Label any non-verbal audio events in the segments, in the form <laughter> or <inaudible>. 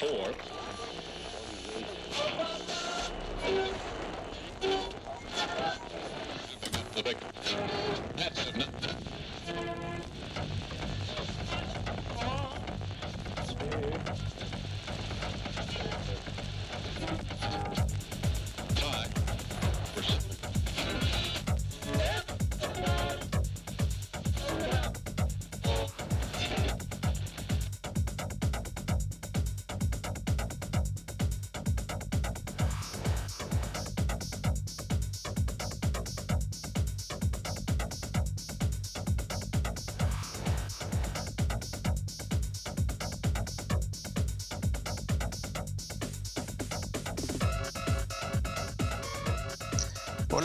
four.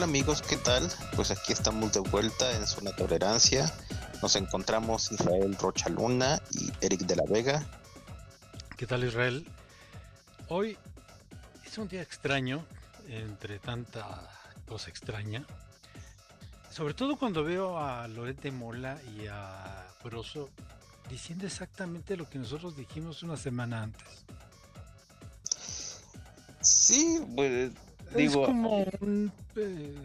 Hola amigos, ¿qué tal? Pues aquí estamos de vuelta en Zona Tolerancia. Nos encontramos Israel Rocha Luna y Eric de la Vega. ¿Qué tal Israel? Hoy es un día extraño, entre tanta cosa extraña. Sobre todo cuando veo a Loret de Mola y a Broso diciendo exactamente lo que nosotros dijimos una semana antes. Sí, pues digo, es como un eh,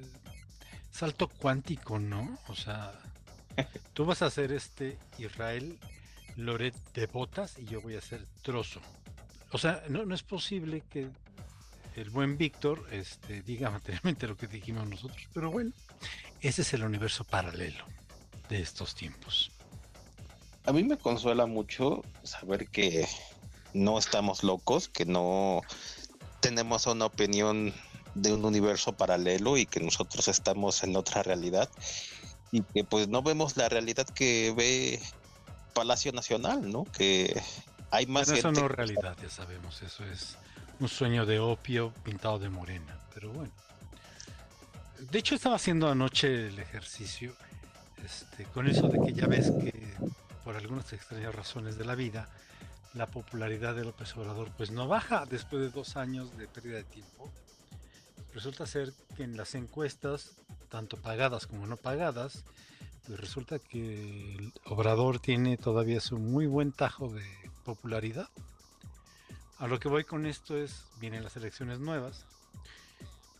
salto cuántico, ¿no? O sea, tú vas a hacer este Israel Loret de botas y yo voy a hacer trozo. O sea, no, no es posible que el buen Víctor este, diga materialmente lo que dijimos nosotros, pero bueno, ese es el universo paralelo de estos tiempos. a mí me consuela mucho saber que no estamos locos, que no tenemos una opinión de un universo paralelo y que nosotros estamos en otra realidad y que pues no vemos la realidad que ve Palacio Nacional, ¿no? Que hay más Pero eso gente no es realidad, ya sabemos, eso es un sueño de opio pintado de morena, pero bueno. De hecho estaba haciendo anoche el ejercicio este, con eso de que ya ves que por algunas extrañas razones de la vida la popularidad de López Obrador pues no baja después de dos años de pérdida de tiempo. Resulta ser que en las encuestas, tanto pagadas como no pagadas, pues resulta que el Obrador tiene todavía su muy buen tajo de popularidad. A lo que voy con esto es, vienen las elecciones nuevas.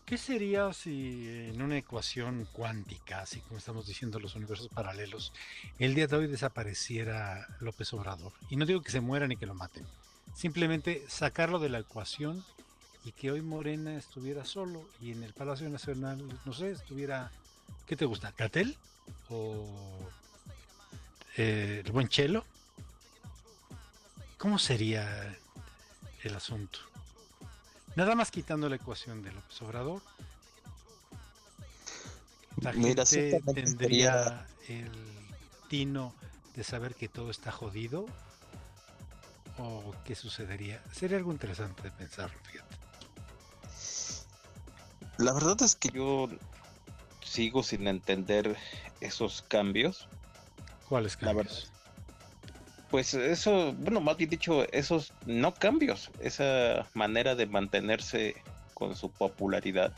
¿Qué sería si en una ecuación cuántica, así como estamos diciendo los universos paralelos, el día de hoy desapareciera López Obrador? Y no digo que se muera ni que lo maten, simplemente sacarlo de la ecuación y que hoy Morena estuviera solo y en el Palacio Nacional, no sé, estuviera, ¿qué te gusta? ¿Catel? ¿O eh, el buen Chelo? ¿Cómo sería el asunto? Nada más quitando la ecuación de López Obrador. La Mira, gente tendría el tino de saber que todo está jodido. ¿O qué sucedería? Sería algo interesante de pensarlo, fíjate. La verdad es que yo sigo sin entender esos cambios. ¿Cuáles cambios? Pues eso, bueno, más bien dicho, esos no cambios, esa manera de mantenerse con su popularidad.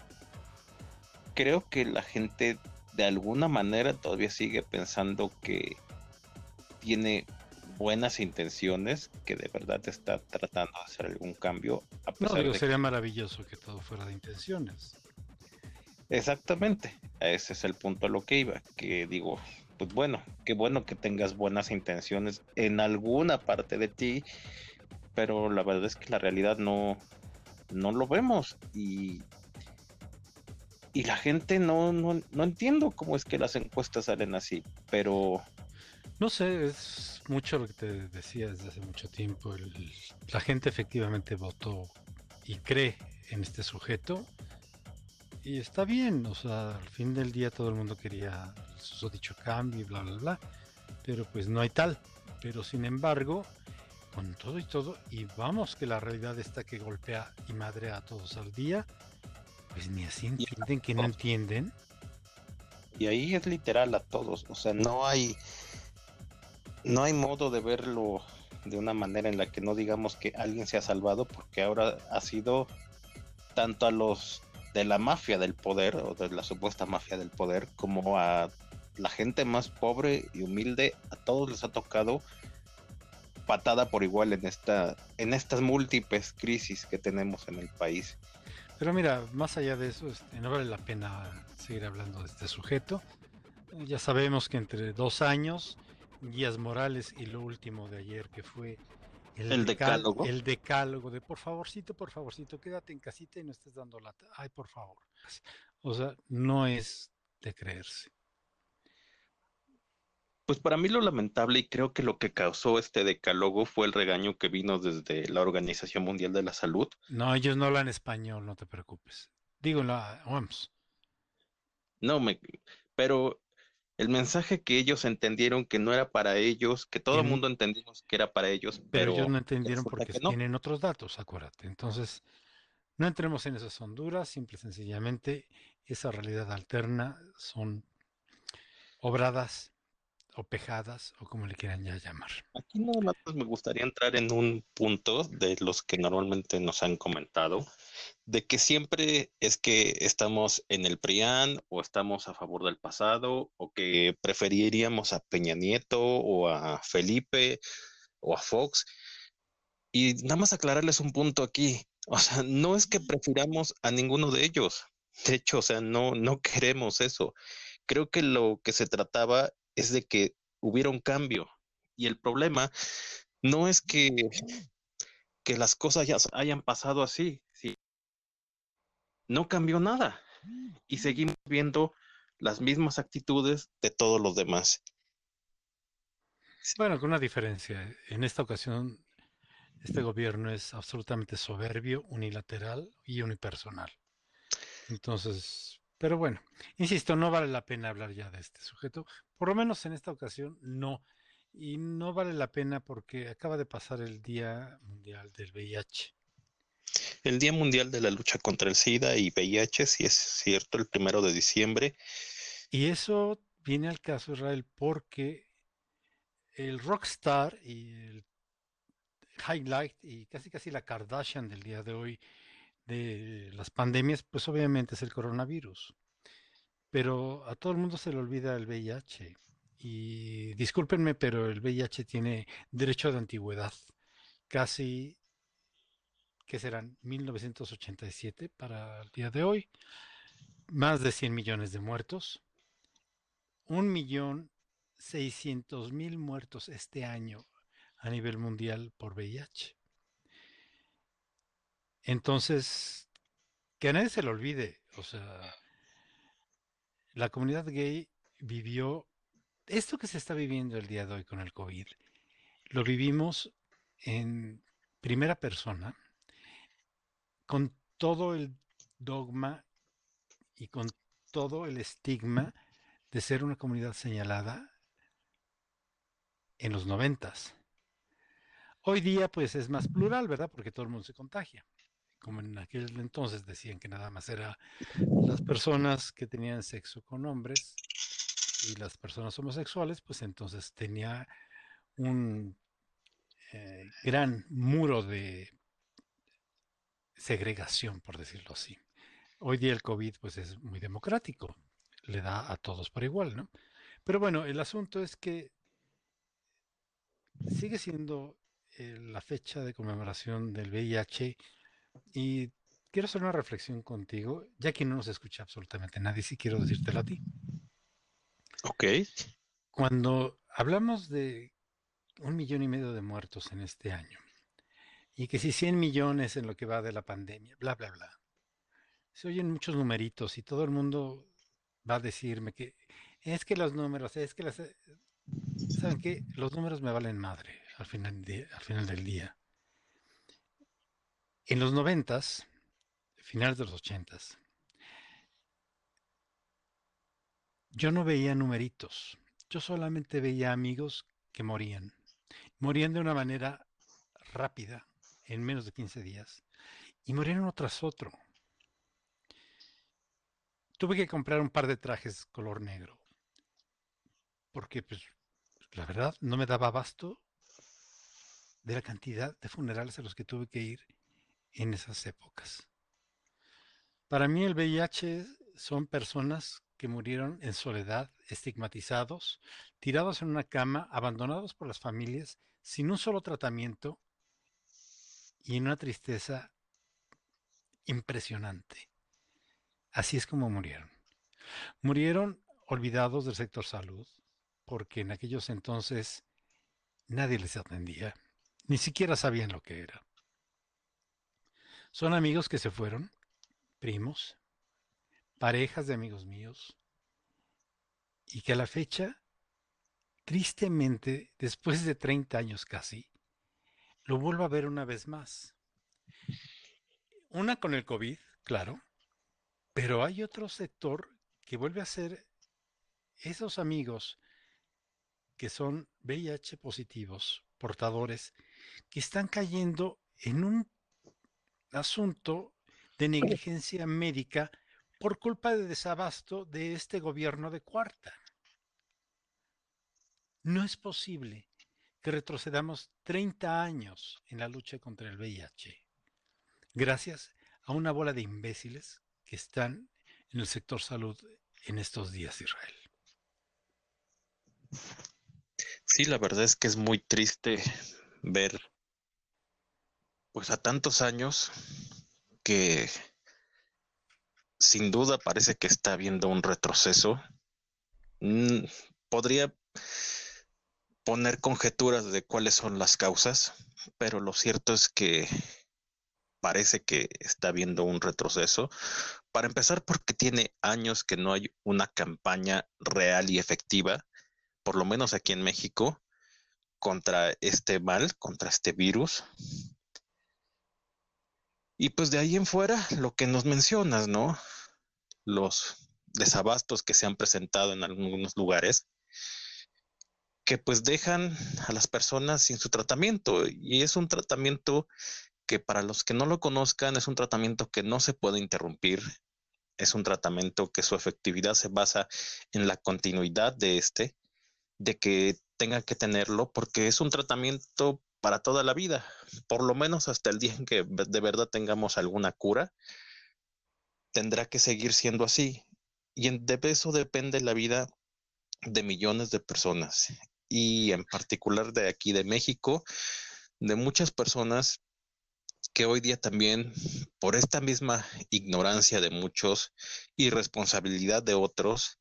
Creo que la gente de alguna manera todavía sigue pensando que tiene buenas intenciones, que de verdad está tratando de hacer algún cambio. A No, pesar digo, de que- sería maravilloso que todo fuera de intenciones. Exactamente, ese es el punto a lo que iba, que digo, pues bueno, qué bueno que tengas buenas intenciones en alguna parte de ti, pero la verdad es que la realidad no, no lo vemos y, y la gente no, no, no entiendo cómo es que las encuestas salen así, pero No sé, es mucho lo que te decía desde hace mucho tiempo. La gente efectivamente votó y cree en este sujeto. Y está bien, o sea, al fin del día todo el mundo quería su dicho cambio y bla, bla, bla. Pero pues no hay tal. Pero sin embargo, con todo y todo, y vamos que la realidad está que golpea y madrea a todos al día, pues ni así entienden que no entienden. y ahí es literal a todos, o sea, no hay no hay modo de verlo de una manera en la que no digamos que alguien se ha salvado porque ahora ha sido tanto a los de la mafia del poder o de la supuesta mafia del poder como a la gente más pobre y humilde a todos les ha tocado patada por igual en esta, en estas múltiples crisis que tenemos en el país. Pero mira, más allá de eso, este, no vale la pena seguir hablando de este sujeto. Ya sabemos que entre dos años, guías morales y lo último de ayer que fue El decálogo. El decálogo de por favorcito, por favorcito, quédate en casita y no estés dando lata. Ay, por favor. O sea, no es de creerse. Pues para mí lo lamentable y creo que lo que causó este decálogo fue el regaño que vino desde la Organización Mundial de la Salud. No, ellos no hablan español, no te preocupes. Digo la OMS. No, me, pero el mensaje que ellos entendieron que no era para ellos, que todo el mundo entendimos que era para ellos, Pero, pero, ellos no entendieron porque que no. tienen otros datos, acuérdate. Entonces, no entremos en esas honduras, simple y sencillamente esa realidad alterna son obradas o pejadas o como le quieran ya llamar. Aquí nada más pues, me gustaría entrar en un punto de los que normalmente nos han comentado, de que siempre es que estamos en el PRIAN o estamos a favor del pasado o que preferiríamos a Peña Nieto o a Felipe o a Fox. Y nada más aclararles un punto aquí. O sea, no es que prefiramos a ninguno de ellos. De hecho, o sea, no, no queremos eso. Creo que lo que se trataba es de que hubiera un cambio. Y el problema no es que, que las cosas ya hayan pasado así. sí. No cambió nada. Y seguimos viendo las mismas actitudes de todos los demás. Bueno, con una diferencia. En esta ocasión, este gobierno es absolutamente soberbio, unilateral y unipersonal. Entonces, pero bueno, insisto, no vale la pena hablar ya de este sujeto. Por lo menos en esta ocasión, no. Y no vale la pena porque acaba de pasar el Día Mundial del VIH. El Día Mundial de la Lucha contra el SIDA y VIH, si es cierto, el primero de diciembre. Y eso viene al caso, Israel, porque el rockstar y el highlight y casi casi la Kardashian del día de hoy de las pandemias, pues obviamente es el coronavirus. Pero a todo el mundo se le olvida el VIH. Y discúlpenme, pero el VIH tiene derecho de antigüedad. Casi, ¿qué serán? 1987 para el día de hoy. Más de 100 millones de muertos. Un millón seiscientos mil muertos este año a nivel mundial por VIH. Entonces, que a nadie se le olvide, o sea, la comunidad gay vivió esto que se está viviendo el día de hoy con el COVID, lo vivimos en primera persona, con todo el dogma y con todo el estigma de ser una comunidad señalada en los noventas. Hoy día pues es más plural, ¿verdad? Porque todo el mundo se contagia. Como en aquel entonces decían que nada más eran las personas que tenían sexo con hombres y las personas homosexuales, pues entonces tenía un eh, gran muro de segregación, por decirlo así. Hoy día el COVID pues es muy democrático, le da a todos por igual, ¿no? Pero bueno, el asunto es que sigue siendo eh, la fecha de conmemoración del VIH y quiero hacer una reflexión contigo, ya que no nos escucha absolutamente nadie, sí quiero decírtelo a ti. Ok. Cuando hablamos de un millón y medio de muertos en este año, y que si 100 millones en lo que va de la pandemia, bla, bla, bla, se oyen muchos numeritos y todo el mundo va a decirme que es que los números, es que las... ¿Saben qué? Los números me valen madre al final, de, al final del día. En los noventas, finales de los ochentas, yo no veía numeritos, yo solamente veía amigos que morían. Morían de una manera rápida, en menos de 15 días, y morían uno tras otro. Tuve que comprar un par de trajes color negro, porque pues la verdad no me daba abasto de la cantidad de funerales a los que tuve que ir en esas épocas. Para mí el VIH son personas que murieron en soledad, estigmatizados, tirados en una cama, abandonados por las familias, sin un solo tratamiento y en una tristeza impresionante. Así es como murieron. Murieron olvidados del sector salud, porque en aquellos entonces nadie les atendía, ni siquiera sabían lo que era. Son amigos que se fueron, primos, parejas de amigos míos, y que a la fecha, tristemente, después de 30 años casi, lo vuelvo a ver una vez más. Una con el COVID, claro, pero hay otro sector que vuelve a ser esos amigos que son VIH positivos, portadores, que están cayendo en un asunto de negligencia médica por culpa de desabasto de este gobierno de cuarta. No es posible que retrocedamos 30 años en la lucha contra el VIH, gracias a una bola de imbéciles que están en el sector salud en estos días, Israel. Sí, la verdad es que es muy triste ver, pues a tantos años que sin duda parece que está habiendo un retroceso. Mm, podría poner conjeturas de cuáles son las causas, pero lo cierto es que parece que está habiendo un retroceso. Para empezar, porque tiene años que no hay una campaña real y efectiva, por lo menos aquí en México, contra este mal, contra este virus. Y pues de ahí en fuera, lo que nos mencionas, ¿no? Los desabastos que se han presentado en algunos lugares, que pues dejan a las personas sin su tratamiento. Y es un tratamiento que para los que no lo conozcan, es un tratamiento que no se puede interrumpir. Es un tratamiento que su efectividad se basa en la continuidad de este, de que tenga que tenerlo, porque es un tratamiento para toda la vida, por lo menos hasta el día en que de verdad tengamos alguna cura, tendrá que seguir siendo así. Y de eso depende la vida de millones de personas y en particular de aquí de México, de muchas personas que hoy día también, por esta misma ignorancia de muchos, irresponsabilidad de otros,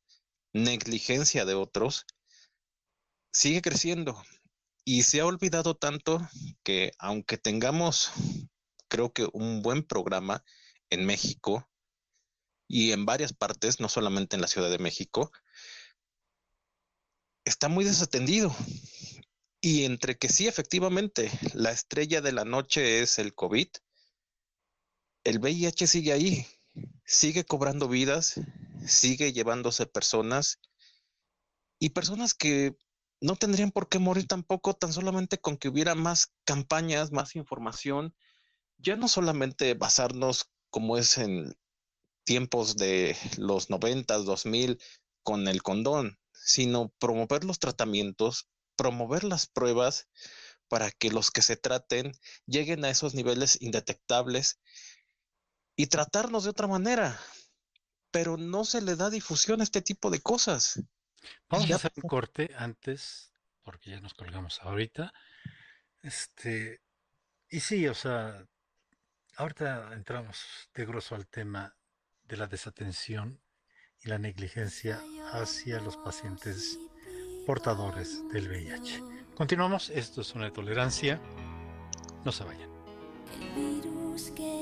negligencia de otros, sigue creciendo y se ha olvidado tanto que aunque tengamos, creo que un buen programa en México y en varias partes, no solamente en la Ciudad de México, está muy desatendido. Y entre que sí, efectivamente, la estrella de la noche es el COVID, el VIH sigue ahí, sigue cobrando vidas, sigue llevándose personas y personas que no tendrían por qué morir tampoco tan solamente con que hubiera más campañas, más información, ya no solamente basarnos como es en tiempos de los 90, 2000 con el condón, sino promover los tratamientos, promover las pruebas para que los que se traten lleguen a esos niveles indetectables y tratarnos de otra manera. Pero no se le da difusión a este tipo de cosas. Vamos a hacer un corte antes, porque ya nos colgamos ahorita. Este, y sí, o sea, ahorita entramos de grosso al tema de la desatención y la negligencia hacia los pacientes portadores del VIH. Continuamos, esto es una tolerancia, no se vayan. que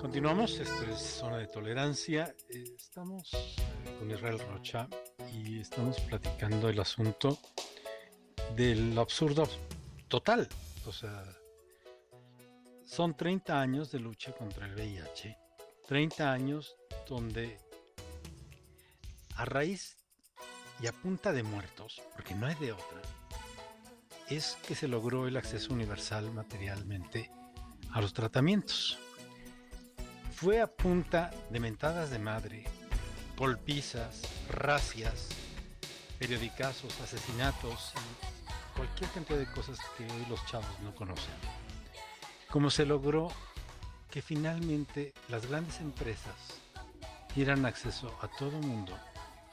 Continuamos, esto es Zona de Tolerancia. Eh, Estamos eh, con Israel Rocha y estamos platicando el asunto del absurdo total. O sea, son 30 años de lucha contra el VIH. 30 años donde a raíz y a punta de muertos, porque no es de otra, es que se logró el acceso universal materialmente a los tratamientos fue a punta de mentadas de madre, golpizas, racias, periodicazos, asesinatos y cualquier cantidad de cosas que hoy los chavos no conocen. Como se logró que finalmente las grandes empresas dieran acceso a todo mundo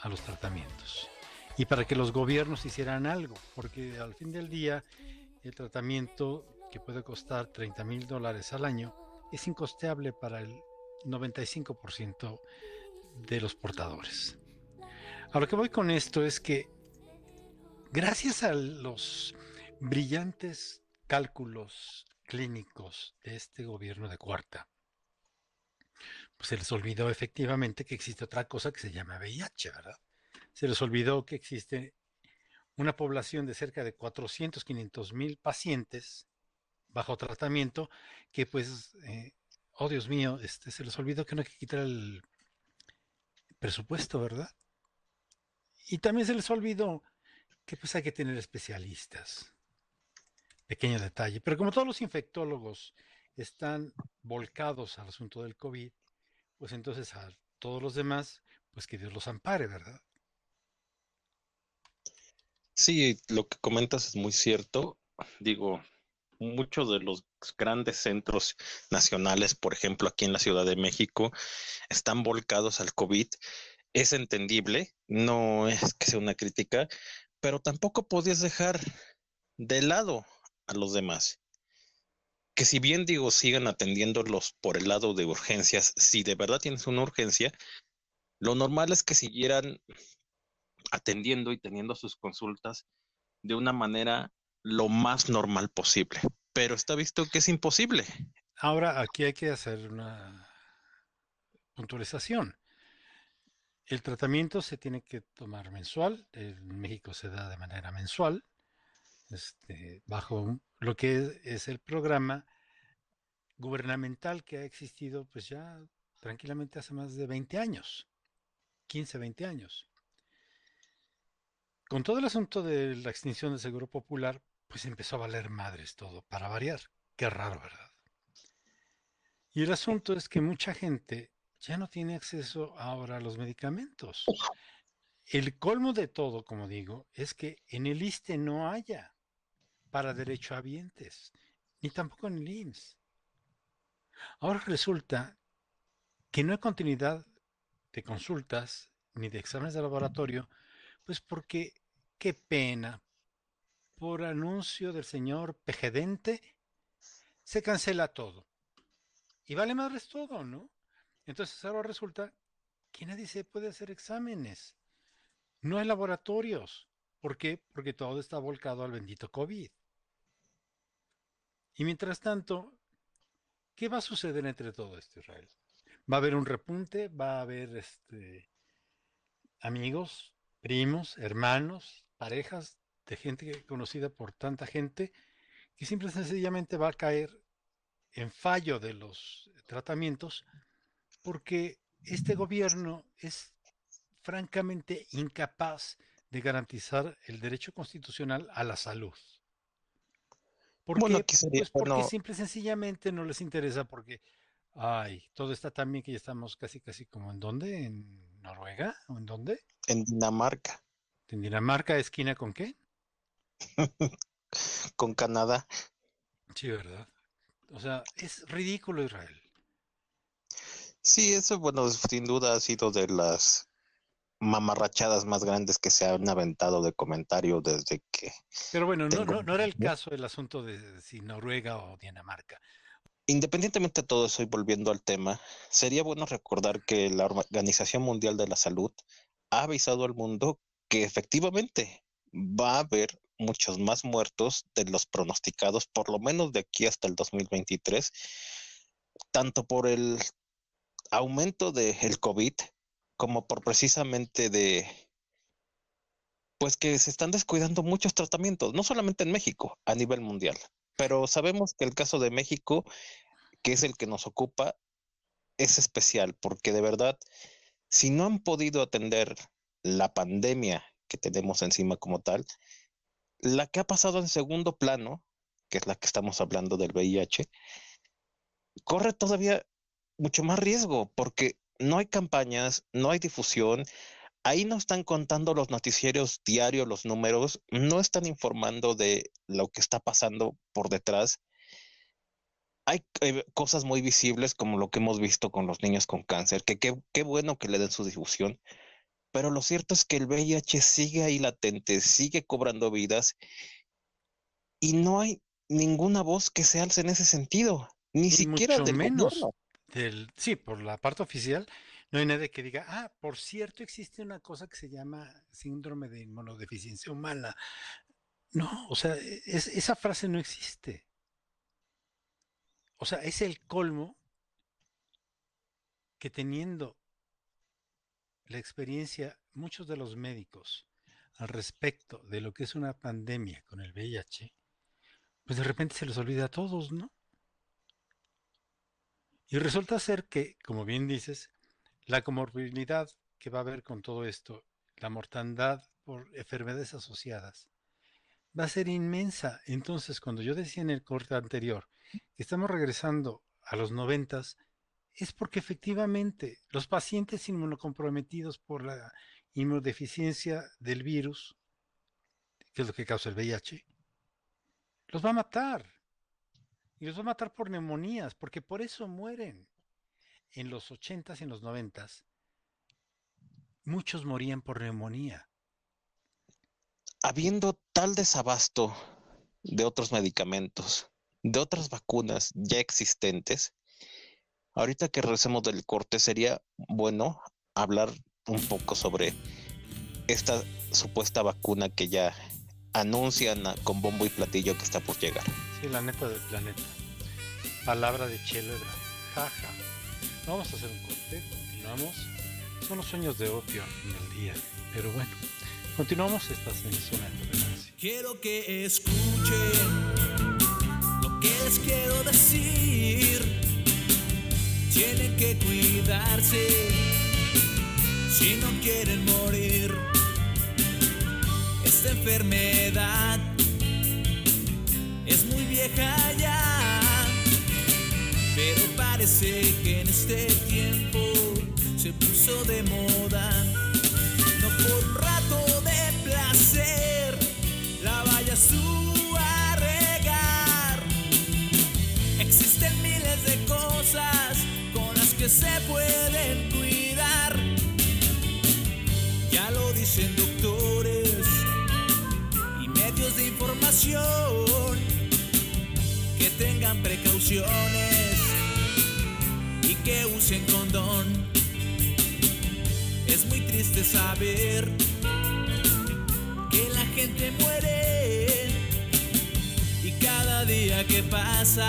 a los tratamientos. Y para que los gobiernos hicieran algo, porque al fin del día el tratamiento que puede costar 30 mil dólares al año es incosteable para el 95% de los portadores. A lo que voy con esto es que gracias a los brillantes cálculos clínicos de este gobierno de cuarta, pues se les olvidó efectivamente que existe otra cosa que se llama VIH, ¿verdad? Se les olvidó que existe una población de cerca de 400, 500 mil pacientes bajo tratamiento que pues eh, oh Dios mío, este, se les olvidó que no hay que quitar el presupuesto, ¿verdad? Y también se les olvidó que pues hay que tener especialistas. Pequeño detalle. Pero como todos los infectólogos están volcados al asunto del COVID, pues entonces a todos los demás, pues que Dios los ampare, ¿verdad? Sí, lo que comentas es muy cierto. Digo, muchos de los grandes centros nacionales, por ejemplo, aquí en la Ciudad de México, están volcados al COVID. Es entendible, no es que sea una crítica, pero tampoco podías dejar de lado a los demás. Que si bien digo, sigan atendiéndolos por el lado de urgencias, si de verdad tienes una urgencia, lo normal es que siguieran atendiendo y teniendo sus consultas de una manera lo más normal posible. Pero está visto que es imposible. Ahora aquí hay que hacer una puntualización. El tratamiento se tiene que tomar mensual. En México se da de manera mensual, este, bajo lo que es, es el programa gubernamental que ha existido pues ya tranquilamente hace más de 20 años, 15, 20 años. Con todo el asunto de la extinción del Seguro Popular, pues empezó a valer madres todo, para variar. Qué raro, ¿verdad? Y el asunto es que mucha gente ya no tiene acceso ahora a los medicamentos. El colmo de todo, como digo, es que en el ISTE no haya para derechohabientes, ni tampoco en el IMSS. Ahora resulta que no hay continuidad de consultas ni de exámenes de laboratorio Pues porque, qué pena, por anuncio del señor Pejidente, se cancela todo. Y vale madres todo, ¿no? Entonces ahora resulta que nadie se puede hacer exámenes. No hay laboratorios. ¿Por qué? Porque todo está volcado al bendito COVID. Y mientras tanto, ¿qué va a suceder entre todo esto, Israel? Va a haber un repunte, va a haber este, amigos, primos, hermanos, parejas de gente conocida por tanta gente que simple y sencillamente va a caer en fallo de los tratamientos porque este gobierno es francamente incapaz de garantizar el derecho constitucional a la salud. ¿Por Bueno, qué? sería Pues porque bueno- simple y sencillamente no les interesa porque, ay, todo está tan bien que ya estamos casi, casi como en dónde, en Noruega, o en dónde, En Dinamarca, en Dinamarca, esquina con qué? <laughs> con Canadá. Sí, ¿verdad? O sea, es ridículo Israel. Sí, eso, bueno, sin duda ha sido de las mamarrachadas más grandes que se han aventado de comentario desde que Pero bueno, no, Tengo no, no era el <laughs> caso el asunto de si Noruega o Dinamarca. Independientemente de todo eso y volviendo al tema, sería bueno recordar que la Organización Mundial de la Salud ha avisado al mundo que efectivamente va a haber muchos más muertos de los pronosticados, por lo menos de aquí hasta el 2023, tanto por el aumento del COVID como por precisamente de, pues que se están descuidando muchos tratamientos, no solamente en México, a nivel mundial. Pero sabemos que el caso de México, que es el que nos ocupa, es especial, porque de verdad, si no han podido atender la pandemia que tenemos encima como tal, la que ha pasado en segundo plano, que es la que estamos hablando del VIH, corre todavía mucho más riesgo, porque no hay campañas, no hay difusión, ahí no están contando los noticieros diarios, los números, no están informando de lo que está pasando por detrás. Hay eh, cosas muy visibles como lo que hemos visto con los niños con cáncer, que qué bueno que le den su difusión, pero lo cierto es que el VIH sigue ahí latente, sigue cobrando vidas y no hay ninguna voz que se alce en ese sentido, ni Y siquiera mucho del menos gobierno. del, sí, por la parte oficial, no hay nadie que diga, ah, por cierto, existe una cosa que se llama síndrome de inmunodeficiencia humana. No, o sea, e- es- esa frase no existe. O sea, es el colmo que teniendo la experiencia, muchos de los médicos al respecto de lo que es una pandemia con el VIH, pues de repente se les olvida a todos, ¿no? Y resulta ser que, como bien dices, la comorbilidad que va a haber con todo esto, la mortandad por enfermedades asociadas, va a ser inmensa. Entonces, cuando yo decía en el corte anterior que estamos regresando a los noventas, es porque efectivamente los pacientes inmunocomprometidos por la inmunodeficiencia del virus, que es lo que causa el VIH, los va a matar. Y los va a matar por neumonías, porque por eso mueren. En los 80s y en los 90s, muchos morían por neumonía. habiendo tal desabasto de otros medicamentos, de otras vacunas ya existentes, ahorita que regresemos del corte sería bueno hablar un poco sobre esta supuesta vacuna que ya anuncian a- con bombo y platillo que está por llegar. Sí, la neta del planeta. Palabra de Chelo Ebrard. Jaja. Vamos a hacer un corte, continuamos. Son los sueños de opio en el día. Pero bueno, continuamos. En zona de tolerancia. Quiero que escuchen lo que les quiero decir. Tienen que cuidarse si no quieren morir. Esta enfermedad es muy vieja ya, pero parece que en este tiempo se puso de moda. No por un rato que se pueden cuidar. Ya lo dicen doctores y medios de información que tengan precauciones y que usen condón. Es muy triste saber que la gente muere y cada día que pasa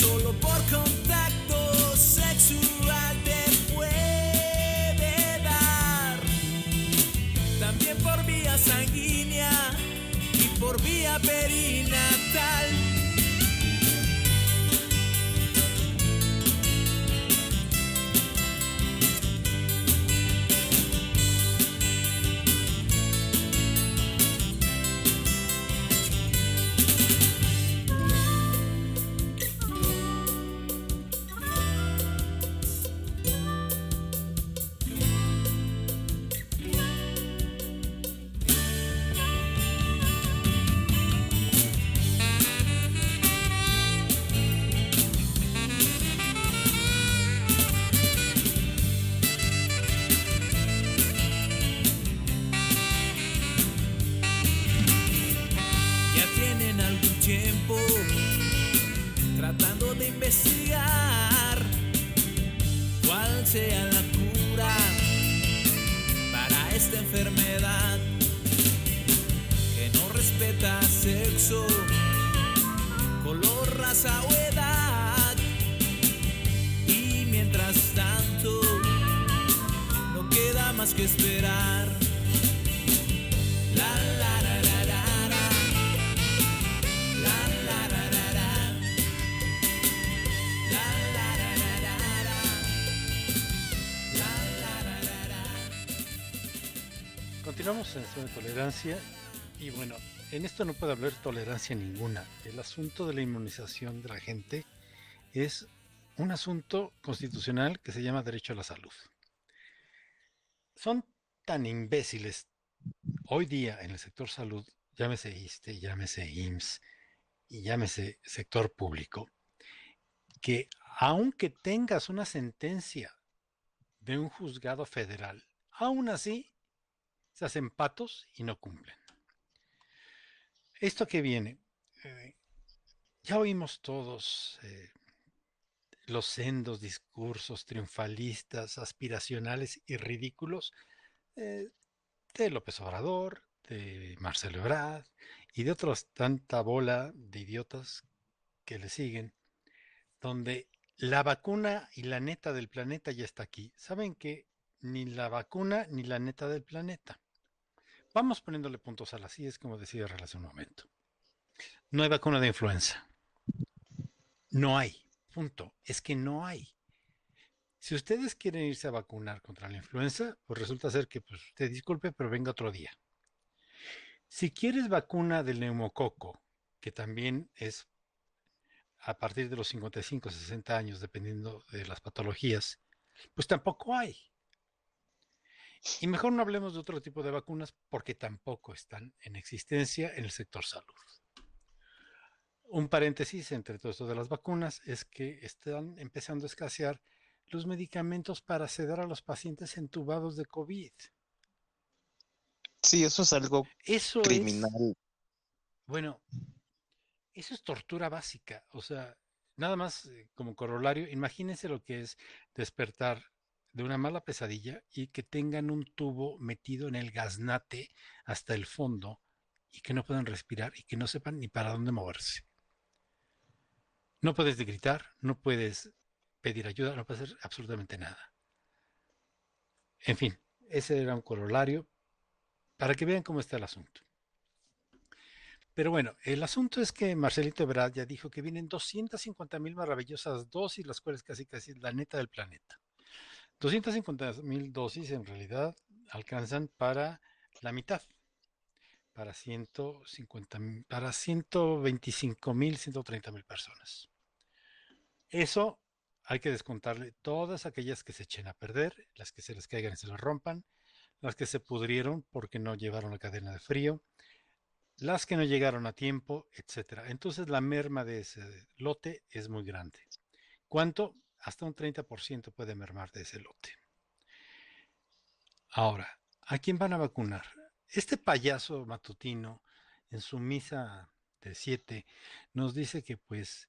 solo por contacto sexual te puede dar, también por vía sanguínea y por vía perinatal. Tolerancia y bueno, en esto no puede haber tolerancia ninguna. El asunto de la inmunización de la gente es un asunto constitucional que se llama derecho a la salud. Son tan imbéciles hoy día en el sector salud, llámese ISTE, llámese IMSS y llámese sector público, que aunque tengas una sentencia de un juzgado federal, aún así se hacen patos y no cumplen. Esto que viene, eh, ya oímos todos eh, los sendos discursos triunfalistas, aspiracionales y ridículos eh, de López Obrador, de Marcelo Ebrard y de otros tanta bola de idiotas que le siguen, donde la vacuna y la neta del planeta ya está aquí. ¿Saben que ni la vacuna ni la neta del planeta? Vamos poniéndole puntos a las IES, como decía Herrera hace un momento. No hay vacuna de influenza. No hay. Punto. Es que no hay. Si ustedes quieren irse a vacunar contra la influenza, pues resulta ser que, pues, usted disculpe, pero venga otro día. Si quieres vacuna del neumococo, que también es a partir de los 55, 60 años, dependiendo de las patologías, pues tampoco hay. Y mejor no hablemos de otro tipo de vacunas porque tampoco están en existencia en el sector salud. Un paréntesis entre todo esto de las vacunas es que están empezando a escasear los medicamentos para sedar a los pacientes entubados de COVID. Sí, eso es algo Eso es, criminal. bueno, eso es tortura básica. O sea, nada más eh, como corolario, imagínense lo que es despertar de una mala pesadilla y que tengan un tubo metido en el gaznate hasta el fondo y que no puedan respirar y que no sepan ni para dónde moverse. No puedes gritar, no puedes pedir ayuda, no puedes hacer absolutamente nada. En fin, ese era un corolario para que vean cómo está el asunto. Pero bueno, el asunto es que Marcelito Ebrard ya dijo que vienen 250 mil maravillosas dosis, las cuales casi casi es la neta del planeta. 250 mil dosis en realidad alcanzan para la mitad, para 150 mil- para 125 mil, 130 mil personas. Eso hay que descontarle todas aquellas que se echen a perder, las que se les caigan y se les rompan, las que se pudrieron porque no llevaron la cadena de frío, las que no llegaron a tiempo, etcétera. Entonces la merma de ese lote es muy grande. ¿Cuánto? Hasta un 30% puede mermar de ese lote. Ahora, ¿a quién van a vacunar? Este payaso matutino, en su misa de siete, nos dice que pues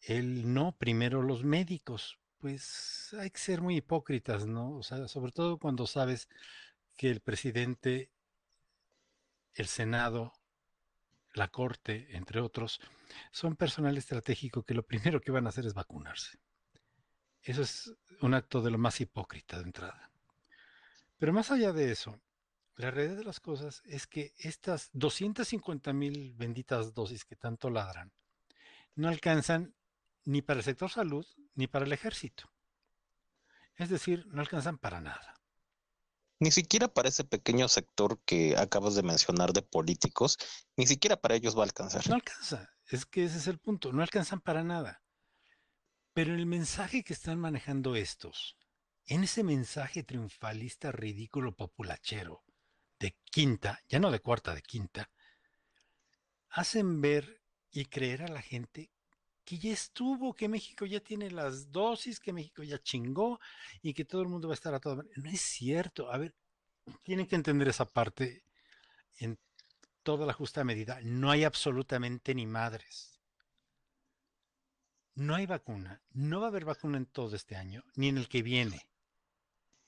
él no, primero los médicos. Pues hay que ser muy hipócritas, ¿no? O sea, sobre todo cuando sabes que el presidente, el Senado, la Corte, entre otros, son personal estratégico que lo primero que van a hacer es vacunarse. Eso es un acto de lo más hipócrita de entrada. Pero más allá de eso, la realidad de las cosas es que estas 250 mil benditas dosis que tanto ladran no alcanzan ni para el sector salud ni para el ejército. Es decir, no alcanzan para nada. Ni siquiera para ese pequeño sector que acabas de mencionar de políticos, ni siquiera para ellos va a alcanzar. No alcanza. Es que ese es el punto. No alcanzan para nada. Pero el mensaje que están manejando estos, en ese mensaje triunfalista ridículo populachero de quinta, ya no de cuarta, de quinta, hacen ver y creer a la gente que ya estuvo, que México ya tiene las dosis, que México ya chingó y que todo el mundo va a estar a todo. No es cierto. A ver, tienen que entender esa parte en toda la justa medida. No hay absolutamente ni madres. No hay vacuna. No va a haber vacuna en todo este año, ni en el que viene.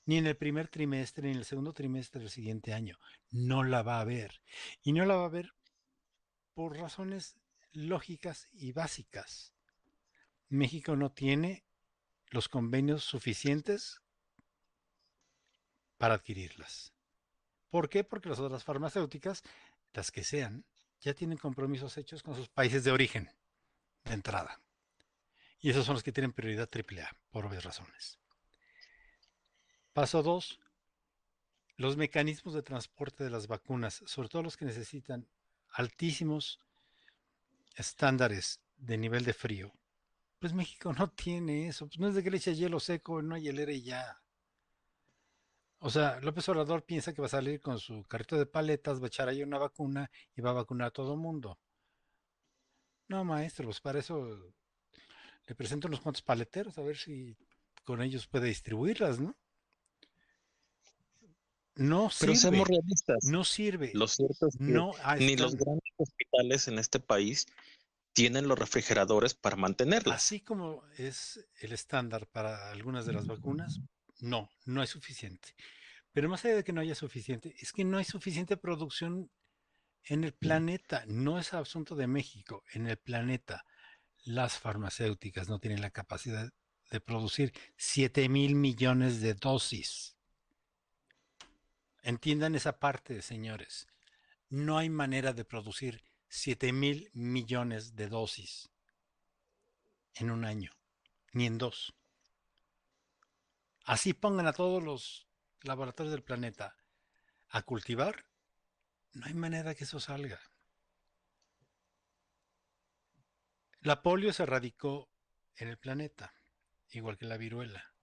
Ni en el primer trimestre, ni en el segundo trimestre del siguiente año. No la va a haber. Y no la va a haber por razones lógicas y básicas. México no tiene los convenios suficientes para adquirirlas. ¿Por qué? Porque las otras farmacéuticas, las que sean, ya tienen compromisos hechos con sus países de origen, de entrada. Y esos son los que tienen prioridad AAA, por obvias razones. Paso 2. Los mecanismos de transporte de las vacunas, sobre todo los que necesitan altísimos estándares de nivel de frío. Pues México no tiene eso. Pues no es de que le eche hielo seco, no hay hielera y ya. O sea, López Obrador piensa que va a salir con su carrito de paletas, va a echar ahí una vacuna y va a vacunar a todo mundo. No, maestro, pues para eso le presento unos cuantos paleteros a ver si con ellos puede distribuirlas, ¿no? No Pero sirve. seamos realistas. No sirve. Lo cierto es que No ni los grandes hospitales en este país tienen los refrigeradores para mantenerlas. Así como es el estándar para algunas de las vacunas, no, no es suficiente. Pero más allá de que no haya suficiente, es que no hay suficiente producción en el planeta. No es asunto de México, en el planeta. Las farmacéuticas no tienen la capacidad de producir 7 mil millones de dosis. Entiendan esa parte, señores. No hay manera de producir 7 mil millones de dosis en un año, ni en dos. Así pongan a todos los laboratorios del planeta a cultivar, no hay manera que eso salga. La polio se erradicó en el planeta, igual que la viruela.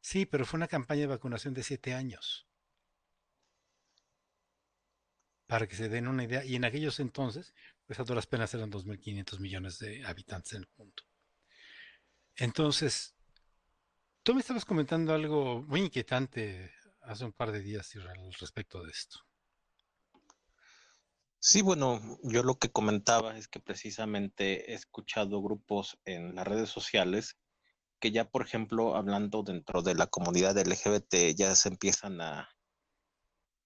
Sí, pero fue una campaña de vacunación de siete años. Para que se den una idea, y en aquellos entonces, pues a duras penas eran 2.500 millones de habitantes en el mundo. Entonces, tú me estabas comentando algo muy inquietante hace un par de días Israel, respecto de esto. Sí, bueno, yo lo que comentaba es que precisamente he escuchado grupos en las redes sociales que ya, por ejemplo, hablando dentro de la comunidad LGBT, ya se empiezan a,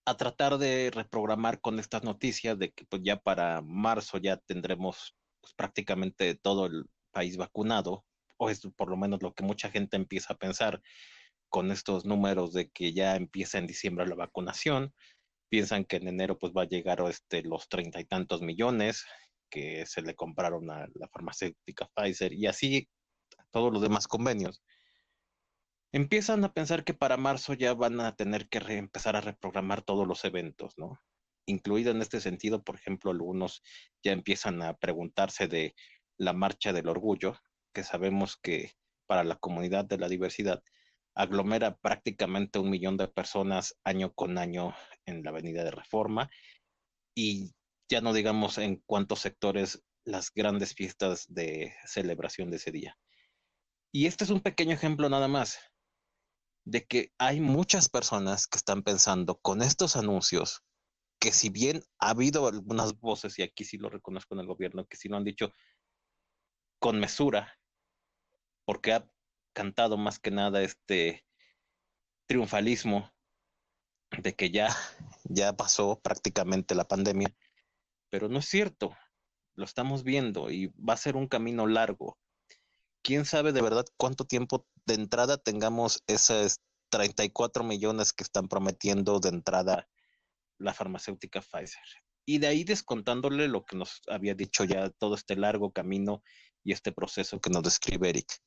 a tratar de reprogramar con estas noticias de que pues ya para marzo ya tendremos pues, prácticamente todo el país vacunado, o es por lo menos lo que mucha gente empieza a pensar con estos números de que ya empieza en diciembre la vacunación piensan que en enero pues va a llegar este, los treinta y tantos millones que se le compraron a la farmacéutica Pfizer y así todos los demás convenios. Empiezan a pensar que para marzo ya van a tener que empezar a reprogramar todos los eventos, ¿no? Incluido en este sentido, por ejemplo, algunos ya empiezan a preguntarse de la marcha del orgullo, que sabemos que para la comunidad de la diversidad aglomera prácticamente un millón de personas año con año en la Avenida de Reforma y ya no digamos en cuántos sectores las grandes fiestas de celebración de ese día. Y este es un pequeño ejemplo nada más de que hay muchas personas que están pensando con estos anuncios que si bien ha habido algunas voces, y aquí sí lo reconozco en el gobierno, que sí lo han dicho con mesura, porque ha cantado más que nada este triunfalismo de que ya, <laughs> ya pasó prácticamente la pandemia, pero no es cierto, lo estamos viendo y va a ser un camino largo. ¿Quién sabe de verdad cuánto tiempo de entrada tengamos esos 34 millones que están prometiendo de entrada la farmacéutica Pfizer? Y de ahí descontándole lo que nos había dicho ya todo este largo camino y este proceso que nos describe Eric.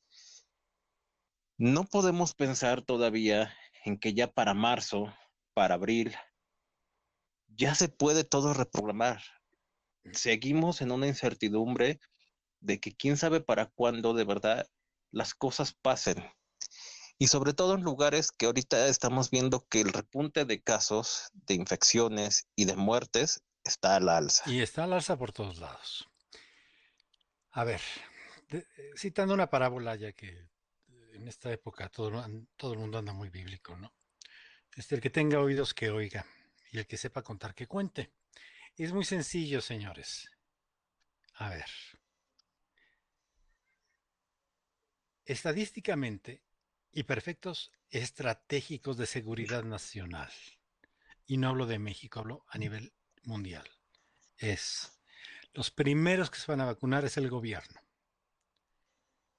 No podemos pensar todavía en que ya para marzo, para abril, ya se puede todo reprogramar. Seguimos en una incertidumbre de que quién sabe para cuándo de verdad las cosas pasen. Y sobre todo en lugares que ahorita estamos viendo que el repunte de casos, de infecciones y de muertes está a la alza. Y está al alza por todos lados. A ver, eh, citando una parábola, ya que en esta época todo, todo el mundo anda muy bíblico, ¿no? Este, el que tenga oídos que oiga y el que sepa contar que cuente. Es muy sencillo, señores. A ver. Estadísticamente y perfectos estratégicos de seguridad nacional, y no hablo de México, hablo a nivel mundial, es los primeros que se van a vacunar es el gobierno,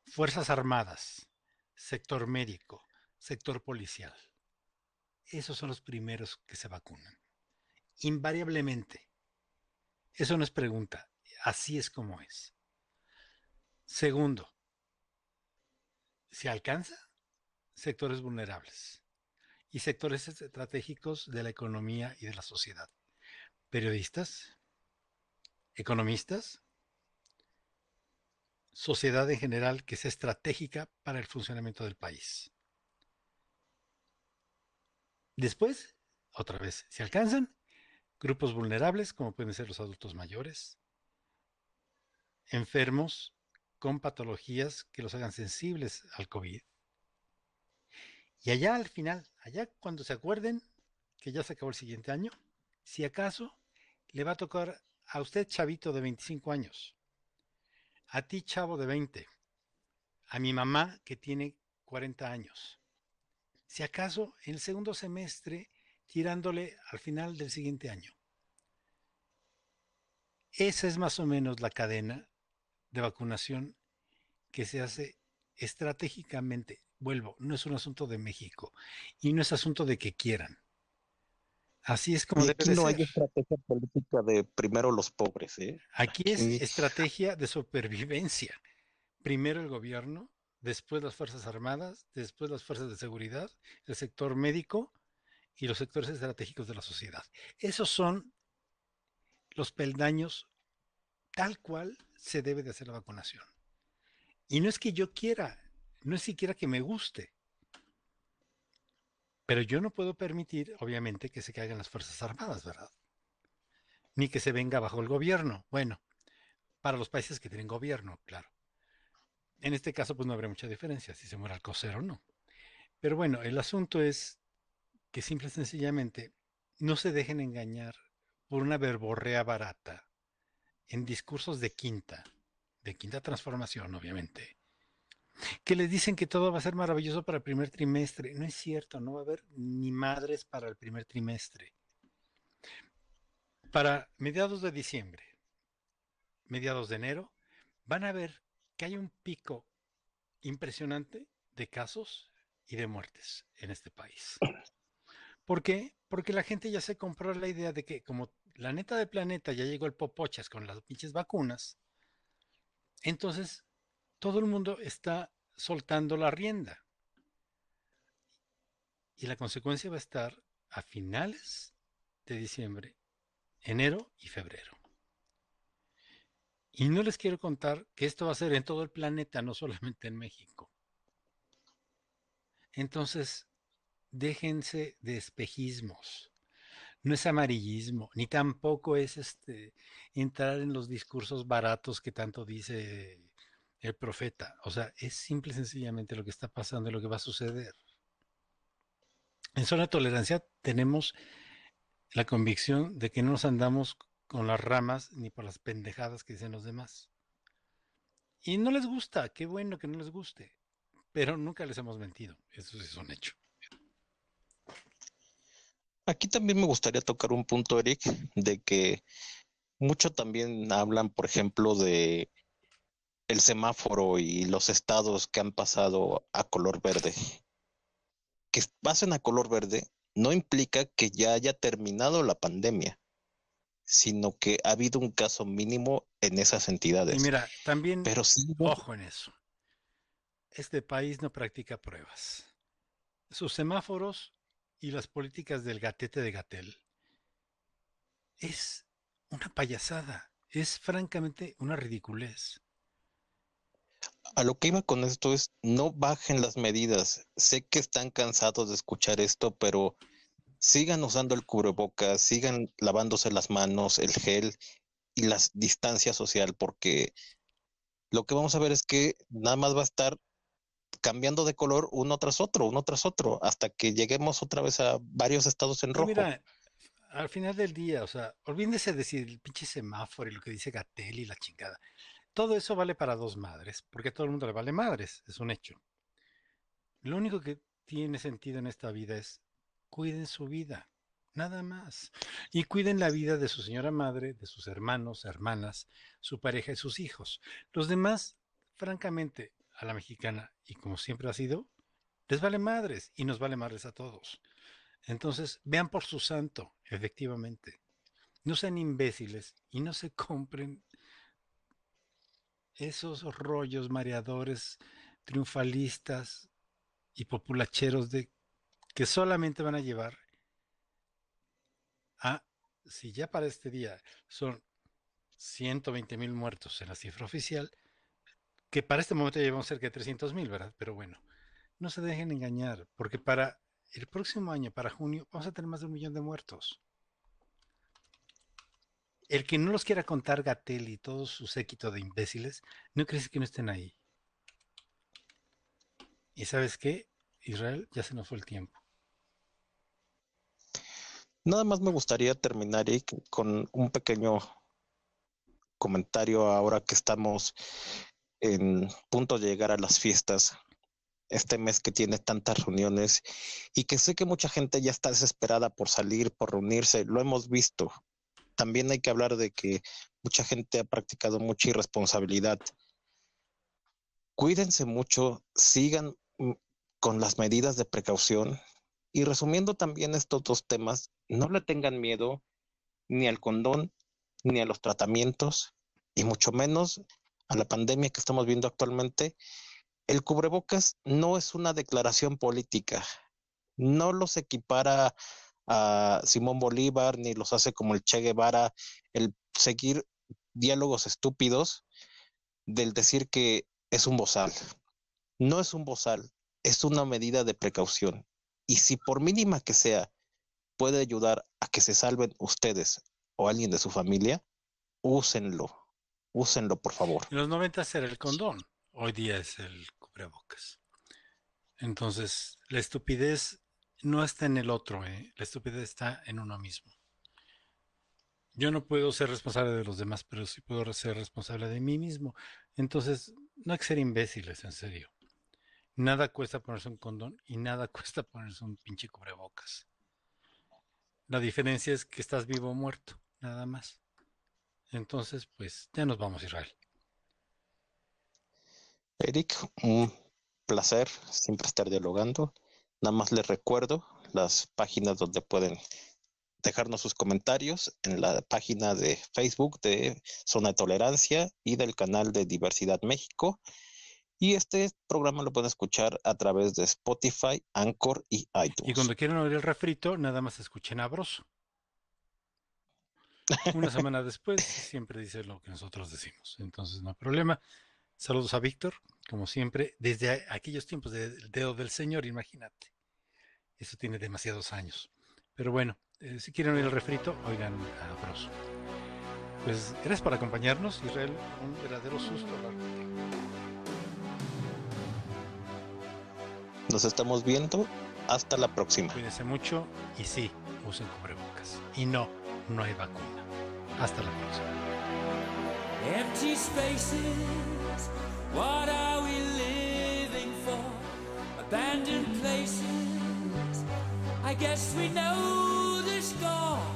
Fuerzas Armadas, sector médico, sector policial. Esos son los primeros que se vacunan. Invariablemente. Eso no es pregunta. Así es como es. Segundo, si alcanza, sectores vulnerables y sectores estratégicos de la economía y de la sociedad. Periodistas, economistas, sociedad en general que sea estratégica para el funcionamiento del país. Después, otra vez, si alcanzan, grupos vulnerables como pueden ser los adultos mayores, enfermos con patologías que los hagan sensibles al COVID. Y allá al final, allá cuando se acuerden que ya se acabó el siguiente año, si acaso le va a tocar a usted, chavito de 25 años, a ti, chavo de 20, a mi mamá que tiene 40 años. Si acaso en el segundo semestre, tirándole al final del siguiente año. Esa es más o menos la cadena de vacunación que se hace estratégicamente. Vuelvo, no es un asunto de México y no es asunto de que quieran. Así es como Y debe aquí de no hay ser. estrategia política de primero los pobres, ¿eh? Aquí es estrategia de supervivencia. Primero el gobierno, después las Fuerzas Armadas, después las Fuerzas de Seguridad, el sector médico y los sectores estratégicos de la sociedad. Esos son los peldaños tal cual se debe de hacer la vacunación. Y no es que yo quiera, no es siquiera que me guste. Pero yo no puedo permitir, obviamente, que se caigan las Fuerzas Armadas, ¿verdad? Ni que se venga bajo el gobierno. Bueno, para los países que tienen gobierno, claro. En este caso, pues no habría mucha diferencia si se muere Alcocer o no. Pero bueno, el asunto es que simple y sencillamente no se dejen engañar por una verborrea barata en discursos de quinta, de quinta transformación, obviamente, que les dicen que todo va a ser maravilloso para el primer trimestre. No es cierto, no va a haber ni madres para el primer trimestre. Para mediados de diciembre, mediados de enero, van a ver que hay un pico impresionante de casos y de muertes en este país. ¿Por qué? Porque la gente ya se compró la idea de que como la neta del planeta ya llegó el popochas con las pinches vacunas, entonces todo el mundo está soltando la rienda. Y la consecuencia va a estar a finales de diciembre, enero y febrero. Y no les quiero contar que esto va a ser en todo el planeta, no solamente en México. Entonces, déjense de espejismos. No es amarillismo, ni tampoco es este entrar en los discursos baratos que tanto dice el profeta. O sea, es simple y sencillamente lo que está pasando y lo que va a suceder. En zona de tolerancia tenemos la convicción de que no nos andamos con las ramas ni por las pendejadas que dicen los demás. Y no les gusta, qué bueno que no les guste, pero nunca les hemos mentido, eso es un hecho. Aquí también me gustaría tocar un punto, Eric, de que mucho también hablan, por ejemplo, de el semáforo y los estados que han pasado a color verde. Que pasen a color verde no implica que ya haya terminado la pandemia, sino que ha habido un caso mínimo en esas Y entidades. mira, también, Pero sí, ojo en eso, este país no practica pruebas. Sus semáforos y las políticas del gatete de Gatel es una payasada, es francamente una ridiculez. A lo que iba con esto es no bajen las medidas. Sé que están cansados de escuchar esto, pero sigan usando el cubrebocas, sigan lavándose las manos, el gel y la distancia social, porque lo que vamos a ver es que nada más va a estar cambiando de color uno tras otro, uno tras otro, hasta que lleguemos otra vez a varios estados en Y rojo. mira, al final del día, o sea, olvídense de decir el pinche semáforo y lo que dice Gatel y la chingada. Todo eso vale para dos madres, porque a todo el mundo le vale madres, es un hecho. Lo único que tiene sentido en esta vida es cuiden su vida, nada más. Y cuiden la vida de su señora madre, de sus hermanos, hermanas, su pareja y sus hijos. Los demás, francamente, a la mexicana, y como siempre ha sido, les vale madres y nos vale madres a todos. Entonces, vean por su santo, efectivamente. No sean imbéciles y no se compren esos rollos mareadores, triunfalistas y populacheros de que solamente van a llevar a, si ya para este día son 120 mil muertos en la cifra oficial, que para este momento ya llevamos cerca de 300 mil, ¿verdad? Pero bueno, no se dejen engañar, porque para el próximo año, para junio, vamos a tener más de un millón de muertos. El que no los quiera contar Gatel y todo su séquito de imbéciles, no crees que no estén ahí. ¿Y sabes qué? Israel, ya se nos fue el tiempo. Nada más me gustaría terminar con un pequeño comentario ahora que estamos en punto de llegar a las fiestas, este mes que tiene tantas reuniones y que sé que mucha gente ya está desesperada por salir, por reunirse, lo hemos visto. También hay que hablar de que mucha gente ha practicado mucha irresponsabilidad. Cuídense mucho, sigan mm, con las medidas de precaución y resumiendo también estos dos temas, no le tengan miedo ni al condón, ni a los tratamientos, y mucho menos a la pandemia que estamos viendo actualmente. El cubrebocas no es una declaración política, no los equipara a Simón Bolívar, ni los hace como el Che Guevara, el seguir diálogos estúpidos del decir que es un bozal. No es un bozal, es una medida de precaución. Y si por mínima que sea, puede ayudar a que se salven ustedes o alguien de su familia, úsenlo. Úsenlo, por favor. En los 90 era el condón, hoy día es el cubrebocas. Entonces, la estupidez no está en el otro, ¿eh? la estupidez está en uno mismo. Yo no puedo ser responsable de los demás, pero sí puedo ser responsable de mí mismo. Entonces, no hay que ser imbéciles, en serio. Nada cuesta ponerse un condón y nada <laughs> cuesta ponerse un pinche cubrebocas. La diferencia es que estás vivo o muerto, nada más. Entonces, pues ya nos vamos, Israel. Eric, un placer siempre estar dialogando. Nada más les recuerdo las páginas donde pueden dejarnos sus comentarios en la página de Facebook de Zona de Tolerancia y del canal de Diversidad México. Y este programa lo pueden escuchar a través de Spotify, Anchor y iTunes. Y cuando quieran oír el refrito, nada más escuchen a Broso. <laughs> Una semana después siempre dice lo que nosotros decimos. Entonces no hay problema. Saludos a Víctor, como siempre, desde aquellos tiempos del dedo del Señor, imagínate. Eso tiene demasiados años. Pero bueno, eh, si quieren oír el refrito, oigan a Bros. Pues gracias por acompañarnos, Israel. Un verdadero susto hablar contigo. Nos estamos viendo. Hasta la próxima. Cuídense mucho y sí, usen cubrebocas. Y no, no hay vacuna. Hasta la próxima. Empty spaces. What are we living for? Abandoned places. I guess we know this score.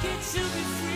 Get it to be free.